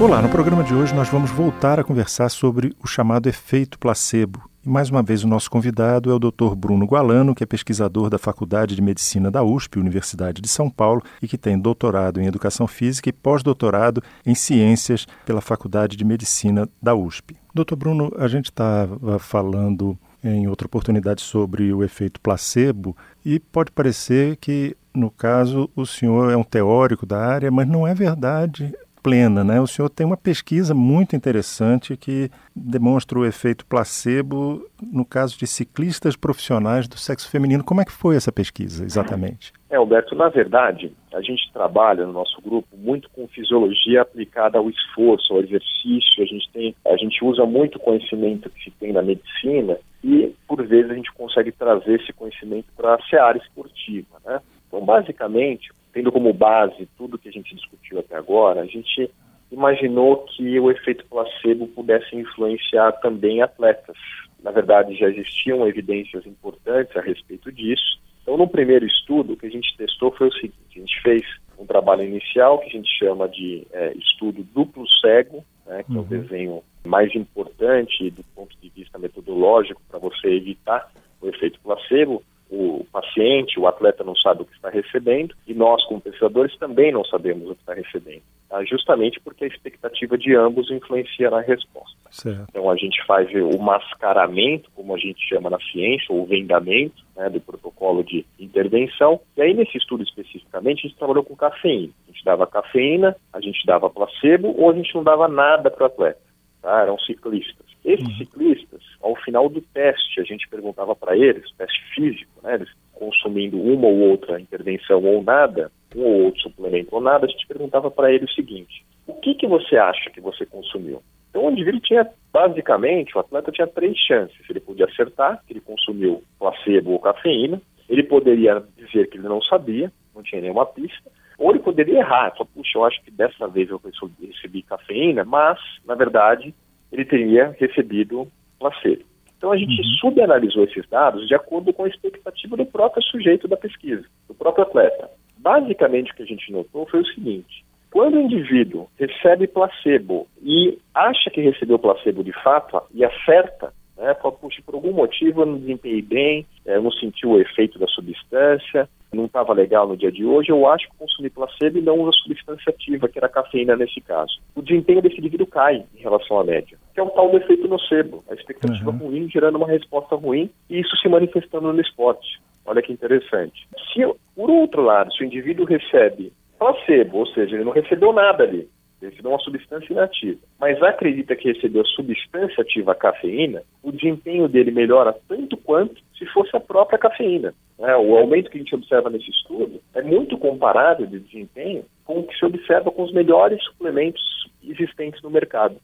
Olá, no programa de hoje nós vamos voltar a conversar sobre o chamado efeito placebo. E mais uma vez o nosso convidado é o Dr. Bruno Gualano, que é pesquisador da Faculdade de Medicina da USP, Universidade de São Paulo, e que tem doutorado em Educação Física e pós-doutorado em Ciências pela Faculdade de Medicina da USP. Doutor Bruno, a gente estava falando em outra oportunidade sobre o efeito placebo e pode parecer que, no caso, o senhor é um teórico da área, mas não é verdade plena, né? O senhor tem uma pesquisa muito interessante que demonstra o efeito placebo no caso de ciclistas profissionais do sexo feminino. Como é que foi essa pesquisa, exatamente? É, Alberto, na verdade, a gente trabalha no nosso grupo muito com fisiologia aplicada ao esforço, ao exercício. A gente tem, a gente usa muito conhecimento que se tem na medicina e, por vezes, a gente consegue trazer esse conhecimento para a seara esportiva, né? Então, basicamente, tendo como base tudo que a gente discutiu até agora, a gente imaginou que o efeito placebo pudesse influenciar também atletas. Na verdade, já existiam evidências importantes a respeito disso. Então, no primeiro estudo, o que a gente testou foi o seguinte: a gente fez um trabalho inicial que a gente chama de é, estudo duplo cego, né, que uhum. é o desenho mais importante do ponto de vista metodológico para você evitar o efeito placebo o paciente, o atleta não sabe o que está recebendo e nós, como pesquisadores, também não sabemos o que está recebendo. Tá? Justamente porque a expectativa de ambos influencia na resposta. Certo. Então a gente faz o mascaramento, como a gente chama na ciência, ou o vendamento né, do protocolo de intervenção. E aí, nesse estudo especificamente, a gente trabalhou com cafeína. A gente dava cafeína, a gente dava placebo ou a gente não dava nada para o atleta. Tá? Eram ciclistas. Esses uhum. ciclistas, ao final do teste, a gente perguntava para eles, teste físico, né, eles consumindo uma ou outra intervenção ou nada, um ou outro suplemento ou nada, a gente perguntava para ele o seguinte: o que, que você acha que você consumiu? Então, o indivíduo tinha, basicamente, o atleta tinha três chances. Ele podia acertar que ele consumiu placebo ou cafeína, ele poderia dizer que ele não sabia, não tinha nenhuma pista, ou ele poderia errar, falar, puxa, eu acho que dessa vez eu recebi cafeína, mas, na verdade, ele teria recebido placebo. Então a gente uhum. subanalisou esses dados de acordo com a expectativa do próprio sujeito da pesquisa, do próprio atleta. Basicamente o que a gente notou foi o seguinte: quando o indivíduo recebe placebo e acha que recebeu placebo de fato e acerta, né, fala, puxa, por algum motivo eu não desempenhei bem, eu não senti o efeito da substância, não estava legal no dia de hoje, eu acho que consumi placebo e não uso a substância ativa, que era a cafeína nesse caso. O desempenho desse indivíduo cai em relação à média, que é o tal do efeito nocebo, a expectativa uhum. ruim gerando uma resposta ruim e isso se manifestando no esporte. Olha que interessante. Se, por outro lado, se o indivíduo recebe placebo, ou seja, ele não recebeu nada ali, recebeu uma substância inativa, mas acredita que recebeu substância ativa a cafeína, o desempenho dele melhora tanto quanto se fosse a própria cafeína. É, o aumento que a gente observa nesse estudo é muito comparável de desempenho com o que se observa com os melhores suplementos existentes no mercado.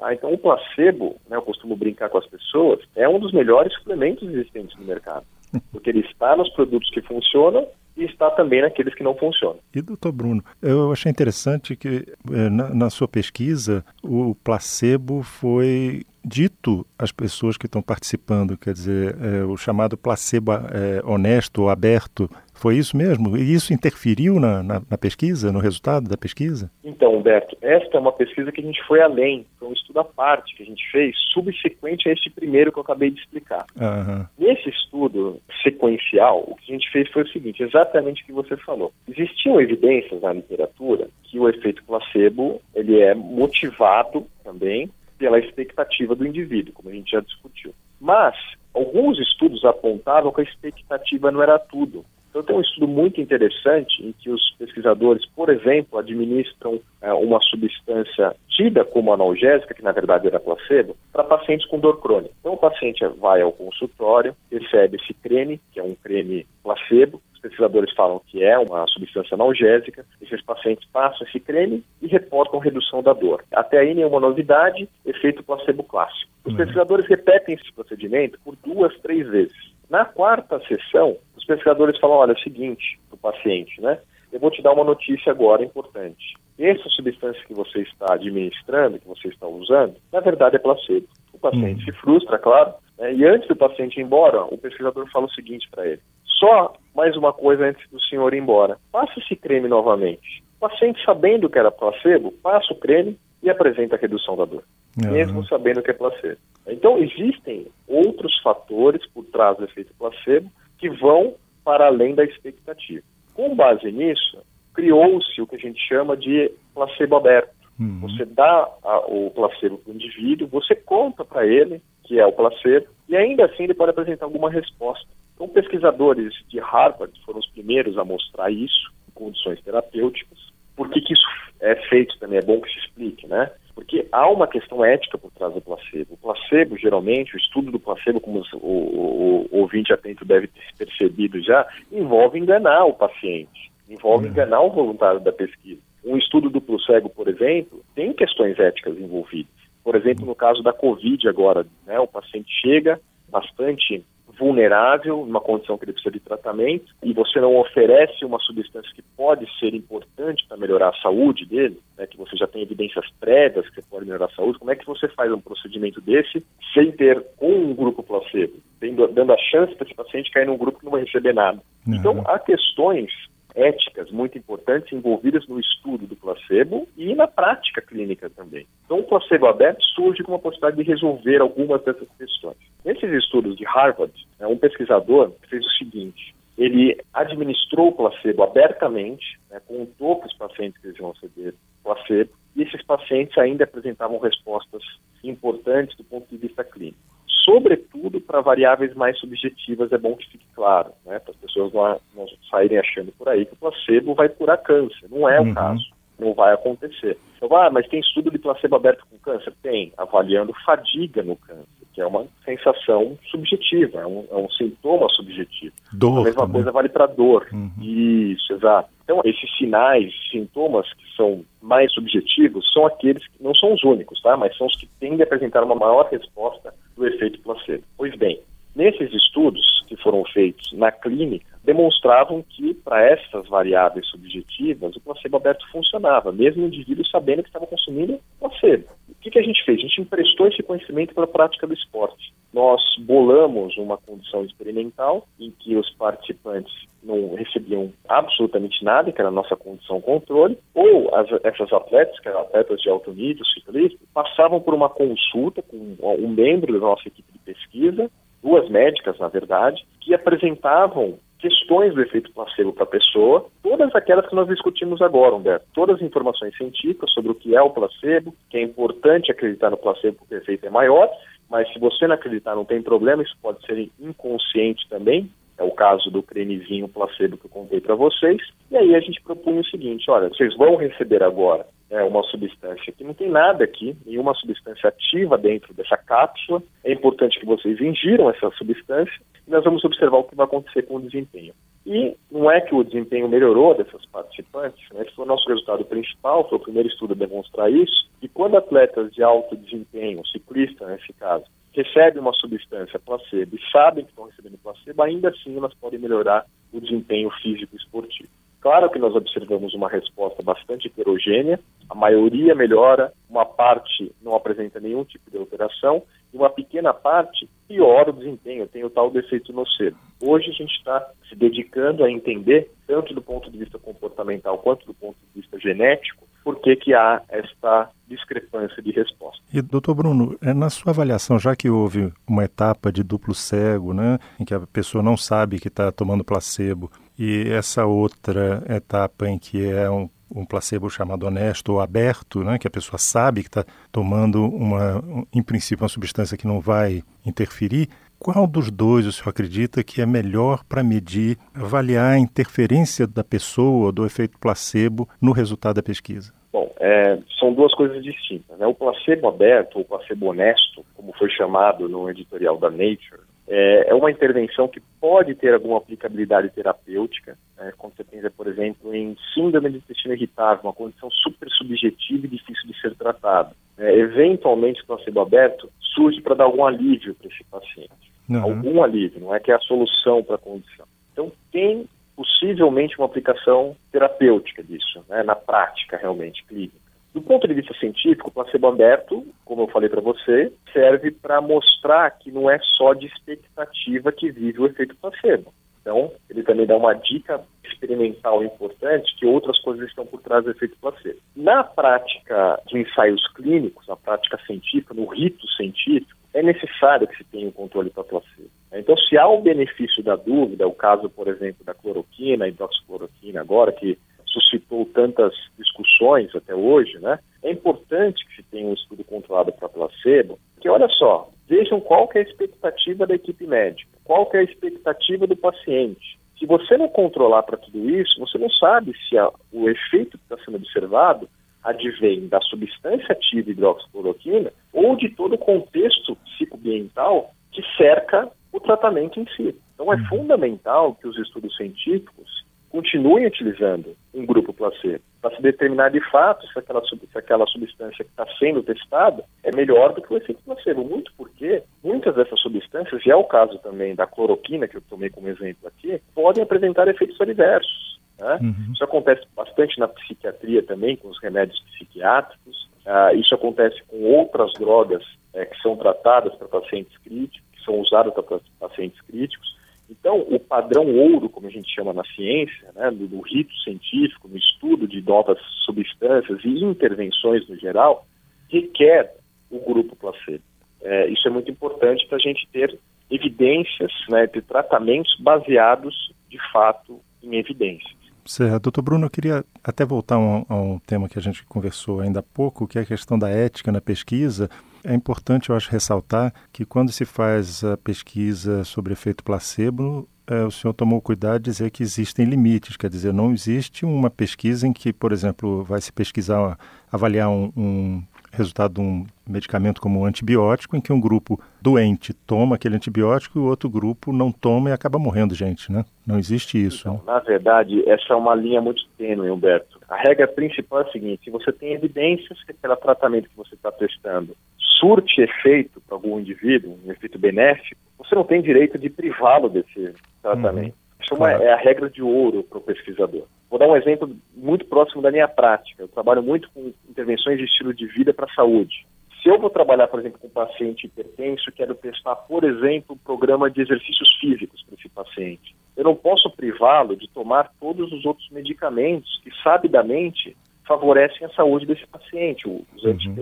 Ah, então, o placebo, né, eu costumo brincar com as pessoas, é um dos melhores suplementos existentes no mercado, porque ele está nos produtos que funcionam e está também naqueles que não funcionam. E, doutor Bruno, eu achei interessante que eh, na, na sua pesquisa o placebo foi dito às pessoas que estão participando, quer dizer, é, o chamado placebo é, honesto ou aberto, foi isso mesmo? E isso interferiu na, na, na, pesquisa, no resultado da pesquisa? Então, Humberto, esta é uma pesquisa que a gente foi além, foi um estudo à parte que a gente fez, subsequente a este primeiro que eu acabei de explicar. Uhum. Nesse estudo sequencial, o que a gente fez foi o seguinte, exatamente o que você falou. Existiam evidências na literatura que o efeito placebo, ele é motivado também pela expectativa do indivíduo, como a gente já discutiu. Mas alguns estudos apontavam que a expectativa não era tudo. Então tem um estudo muito interessante em que os pesquisadores, por exemplo, administram é, uma substância tida como analgésica, que na verdade era placebo, para pacientes com dor crônica. Então o paciente vai ao consultório, recebe esse creme, que é um creme placebo, os pesquisadores falam que é uma substância analgésica. Esses pacientes passam esse creme e reportam redução da dor. Até aí nenhuma novidade, efeito placebo clássico. Os uhum. pesquisadores repetem esse procedimento por duas, três vezes. Na quarta sessão, pesquisadores falam: olha, é o seguinte, para o paciente, né? Eu vou te dar uma notícia agora importante. Essa substância que você está administrando, que você está usando, na verdade é placebo. O O paciente hum. se frustra, claro, né? e antes do paciente ir embora, o pesquisador fala o seguinte para ele: só mais uma coisa antes do senhor ir embora, passa esse creme novamente. O paciente, sabendo que era placebo, passa o creme e apresenta a redução da dor, uhum. mesmo sabendo que é placebo. Então, existem outros fatores por trás do efeito placebo que vão para além da expectativa. Com base nisso, criou-se o que a gente chama de placebo aberto. Uhum. Você dá a, o placebo para o indivíduo, você conta para ele que é o placebo, e ainda assim ele pode apresentar alguma resposta. Então, pesquisadores de Harvard foram os primeiros a mostrar isso, em condições terapêuticas. Por que, que isso é feito também? É bom que se explique, né? Porque há uma questão ética por trás do placebo. O placebo, geralmente, o estudo do placebo, como o, o, o ouvinte atento deve ter percebido já, envolve enganar o paciente, envolve uhum. enganar o voluntário da pesquisa. Um estudo duplo cego, por exemplo, tem questões éticas envolvidas. Por exemplo, no caso da Covid agora, né, o paciente chega bastante vulnerável, numa condição que ele precisa de tratamento, e você não oferece uma substância que pode ser importante para melhorar a saúde dele, né, que você já tem evidências prévias que você pode melhorar a saúde, como é que você faz um procedimento desse sem ter com um grupo placebo, tendo, dando a chance para esse paciente cair num grupo que não vai receber nada? Uhum. Então, há questões éticas muito importantes envolvidas no estudo do placebo e na prática clínica também. Então, o placebo aberto surge com uma possibilidade de resolver algumas dessas questões. Nesses estudos de Harvard, né, um pesquisador fez o seguinte: ele administrou o placebo abertamente, né, contou para os pacientes que eles iam receber placebo, e esses pacientes ainda apresentavam respostas importantes do ponto de vista clínico sobretudo para variáveis mais subjetivas, é bom que fique claro, né, para as pessoas não, não, saírem achando por aí que o placebo vai curar câncer. Não é uhum. o caso, não vai acontecer. Então, ah, mas tem estudo de placebo aberto com câncer? Tem, avaliando fadiga no câncer, que é uma sensação subjetiva, é um, é um sintoma subjetivo. Dor. A mesma também. coisa vale para dor. Uhum. Isso, exato. Então, esses sinais, sintomas que são mais subjetivos, são aqueles que não são os únicos, tá? Mas são os que tendem a apresentar uma maior resposta do efeito placebo. Pois bem, nesses estudos que foram feitos na clínica, demonstravam que para essas variáveis subjetivas o placebo aberto funcionava, mesmo o indivíduo sabendo que estava consumindo placebo. O que, que a gente fez? A gente emprestou esse conhecimento para a prática do esporte. Nós bolamos uma condição experimental em que os participantes não recebiam absolutamente nada, que era a nossa condição controle, ou as, essas atletas, que eram atletas de alto nível, ciclistas, passavam por uma consulta com um membro da nossa equipe de pesquisa, duas médicas, na verdade, que apresentavam questões do efeito placebo para a pessoa, todas aquelas que nós discutimos agora, Humberto. Todas as informações científicas sobre o que é o placebo, que é importante acreditar no placebo porque o efeito é maior, mas se você não acreditar não tem problema, isso pode ser inconsciente também, é o caso do cremezinho placebo que eu contei para vocês. E aí a gente propunha o seguinte: olha, vocês vão receber agora é, uma substância que não tem nada aqui, nenhuma substância ativa dentro dessa cápsula. É importante que vocês ingiram essa substância e nós vamos observar o que vai acontecer com o desempenho. E não é que o desempenho melhorou dessas participantes, né? esse foi o nosso resultado principal, foi o primeiro estudo a demonstrar isso. E quando atletas de alto desempenho, ciclistas nesse caso, recebem uma substância placebo e sabem que estão recebendo placebo, ainda assim elas podem melhorar o desempenho físico esportivo. Claro que nós observamos uma resposta bastante heterogênea, a maioria melhora, uma parte não apresenta nenhum tipo de alteração e uma pequena parte piora o desempenho, tem o tal defeito nocebo. Hoje a gente está se dedicando a entender, tanto do ponto de vista comportamental quanto do ponto de vista genético, por que, que há esta discrepância de resposta. E, doutor Bruno, é, na sua avaliação, já que houve uma etapa de duplo cego, né, em que a pessoa não sabe que está tomando placebo, e essa outra etapa em que é um, um placebo chamado honesto ou aberto, né, que a pessoa sabe que está tomando uma, em princípio, uma substância que não vai interferir, qual dos dois o senhor acredita que é melhor para medir, avaliar a interferência da pessoa, do efeito placebo no resultado da pesquisa? Bom, é, são duas coisas distintas. Né? O placebo aberto, ou placebo honesto, como foi chamado no editorial da Nature, é, é uma intervenção que pode ter alguma aplicabilidade terapêutica, né? quando você pensa, por exemplo, em síndrome de intestino irritável, uma condição super subjetiva e difícil de ser tratada. É, eventualmente, o placebo aberto surge para dar algum alívio para esse paciente. Uhum. Algum alívio, não é que é a solução para a condição. Então, tem possivelmente uma aplicação terapêutica disso, né, na prática realmente clínica. Do ponto de vista científico, o placebo aberto, como eu falei para você, serve para mostrar que não é só de expectativa que vive o efeito placebo. Então, ele também dá uma dica experimental importante que outras coisas estão por trás do efeito placebo. Na prática de ensaios clínicos, na prática científica, no rito científico, é necessário que se tenha um controle para placebo. Então, se há o benefício da dúvida, o caso, por exemplo, da cloroquina, hidroxicloroquina agora, que suscitou tantas discussões até hoje, né? É importante que se tenha um estudo controlado para placebo, porque olha só, vejam qual é a expectativa da equipe médica, qual é a expectativa do paciente. Se você não controlar para tudo isso, você não sabe se a, o efeito que está sendo observado advém da substância ativa hidroxicloroquina ou de todo o contexto psicoambiental que cerca o tratamento em si. Então é uhum. fundamental que os estudos científicos continuem utilizando um grupo placebo para se determinar de fato se aquela, se aquela substância que está sendo testada é melhor do que o efeito placebo. Muito porque muitas dessas substâncias, e é o caso também da cloroquina, que eu tomei como exemplo aqui, podem apresentar efeitos adversos. Né? Uhum. Isso acontece bastante na psiquiatria também, com os remédios psiquiátricos. Uh, isso acontece com outras drogas uh, que são tratadas para pacientes críticos, que são usadas para pacientes críticos. Então, o padrão ouro, como a gente chama na ciência, né, do, do rito científico, no estudo de novas substâncias e intervenções no geral, requer o grupo placebo. É, isso é muito importante para a gente ter evidências, né, ter tratamentos baseados, de fato, em evidências. Certo. Doutor Bruno, eu queria até voltar a um, a um tema que a gente conversou ainda há pouco, que é a questão da ética na pesquisa. É importante, eu acho, ressaltar que quando se faz a pesquisa sobre efeito placebo, é, o senhor tomou cuidado de dizer que existem limites, quer dizer, não existe uma pesquisa em que, por exemplo, vai se pesquisar, avaliar um, um resultado de um medicamento como um antibiótico, em que um grupo doente toma aquele antibiótico e o outro grupo não toma e acaba morrendo gente, né? Não existe isso. Então? Na verdade, essa é uma linha muito tênue, Humberto. A regra principal é a seguinte, se você tem evidências que aquele tratamento que você está testando surte efeito para algum indivíduo, um efeito benéfico, você não tem direito de privá-lo desse tratamento. Uhum. Isso é claro. é a regra de ouro para o pesquisador. Vou dar um exemplo muito próximo da minha prática. Eu trabalho muito com intervenções de estilo de vida para a saúde. Se eu vou trabalhar, por exemplo, com um paciente hipertenso, quero testar, por exemplo, um programa de exercícios físicos para esse paciente. Eu não posso privá-lo de tomar todos os outros medicamentos que, sabidamente, favorecem a saúde desse paciente, os uhum.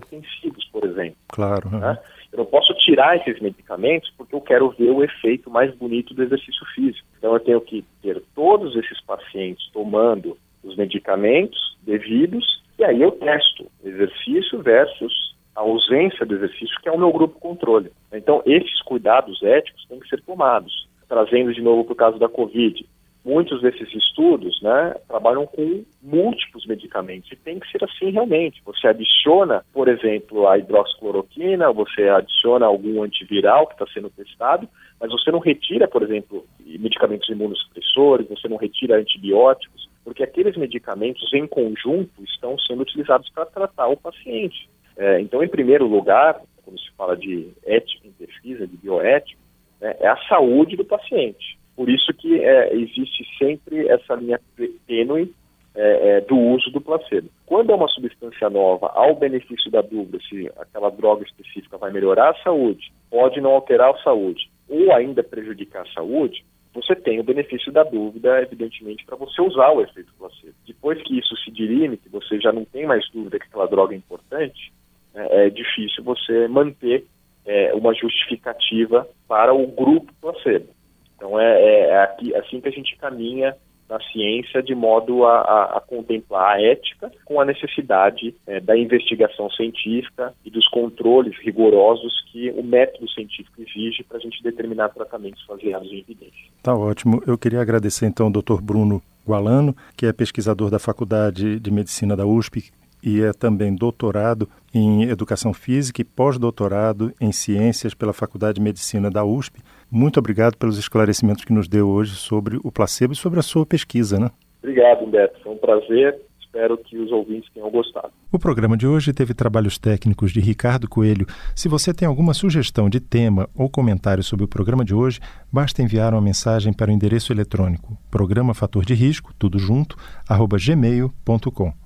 por exemplo. Claro. Uhum. Né? Eu não posso tirar esses medicamentos porque eu quero ver o efeito mais bonito do exercício físico. Então eu tenho que ter todos esses pacientes tomando os medicamentos devidos e aí eu testo exercício versus a ausência do exercício, que é o meu grupo controle. Então esses cuidados éticos têm que ser tomados. Trazendo de novo para o caso da Covid, muitos desses estudos né, trabalham com múltiplos medicamentos e tem que ser assim realmente. Você adiciona, por exemplo, a hidroxicloroquina, você adiciona algum antiviral que está sendo testado, mas você não retira, por exemplo, medicamentos imunossupressores, você não retira antibióticos, porque aqueles medicamentos em conjunto estão sendo utilizados para tratar o paciente. É, então, em primeiro lugar, quando se fala de ética em pesquisa, de bioética, né, é a saúde do paciente. Por isso que é, existe sempre essa linha tênue é, é, do uso do placebo. Quando é uma substância nova, ao benefício da dúvida se aquela droga específica vai melhorar a saúde, pode não alterar a saúde, ou ainda prejudicar a saúde, você tem o benefício da dúvida, evidentemente, para você usar o efeito placebo. Depois que isso se dirime, que você já não tem mais dúvida que aquela droga é importante, é, é difícil você manter é, uma justificativa para o grupo placebo. Então é, é, é aqui, assim que a gente caminha na ciência de modo a, a, a contemplar a ética com a necessidade é, da investigação científica e dos controles rigorosos que o método científico exige para a gente determinar tratamentos baseados em evidência. Tá ótimo. Eu queria agradecer então ao Dr. Bruno Gualano, que é pesquisador da Faculdade de Medicina da USP, e é também doutorado em Educação Física e pós-doutorado em Ciências pela Faculdade de Medicina da USP. Muito obrigado pelos esclarecimentos que nos deu hoje sobre o placebo e sobre a sua pesquisa, né? Obrigado, Humberto. Foi um prazer. Espero que os ouvintes tenham gostado. O programa de hoje teve trabalhos técnicos de Ricardo Coelho. Se você tem alguma sugestão de tema ou comentário sobre o programa de hoje, basta enviar uma mensagem para o endereço eletrônico programa fator de risco, tudo junto, arroba gmail.com.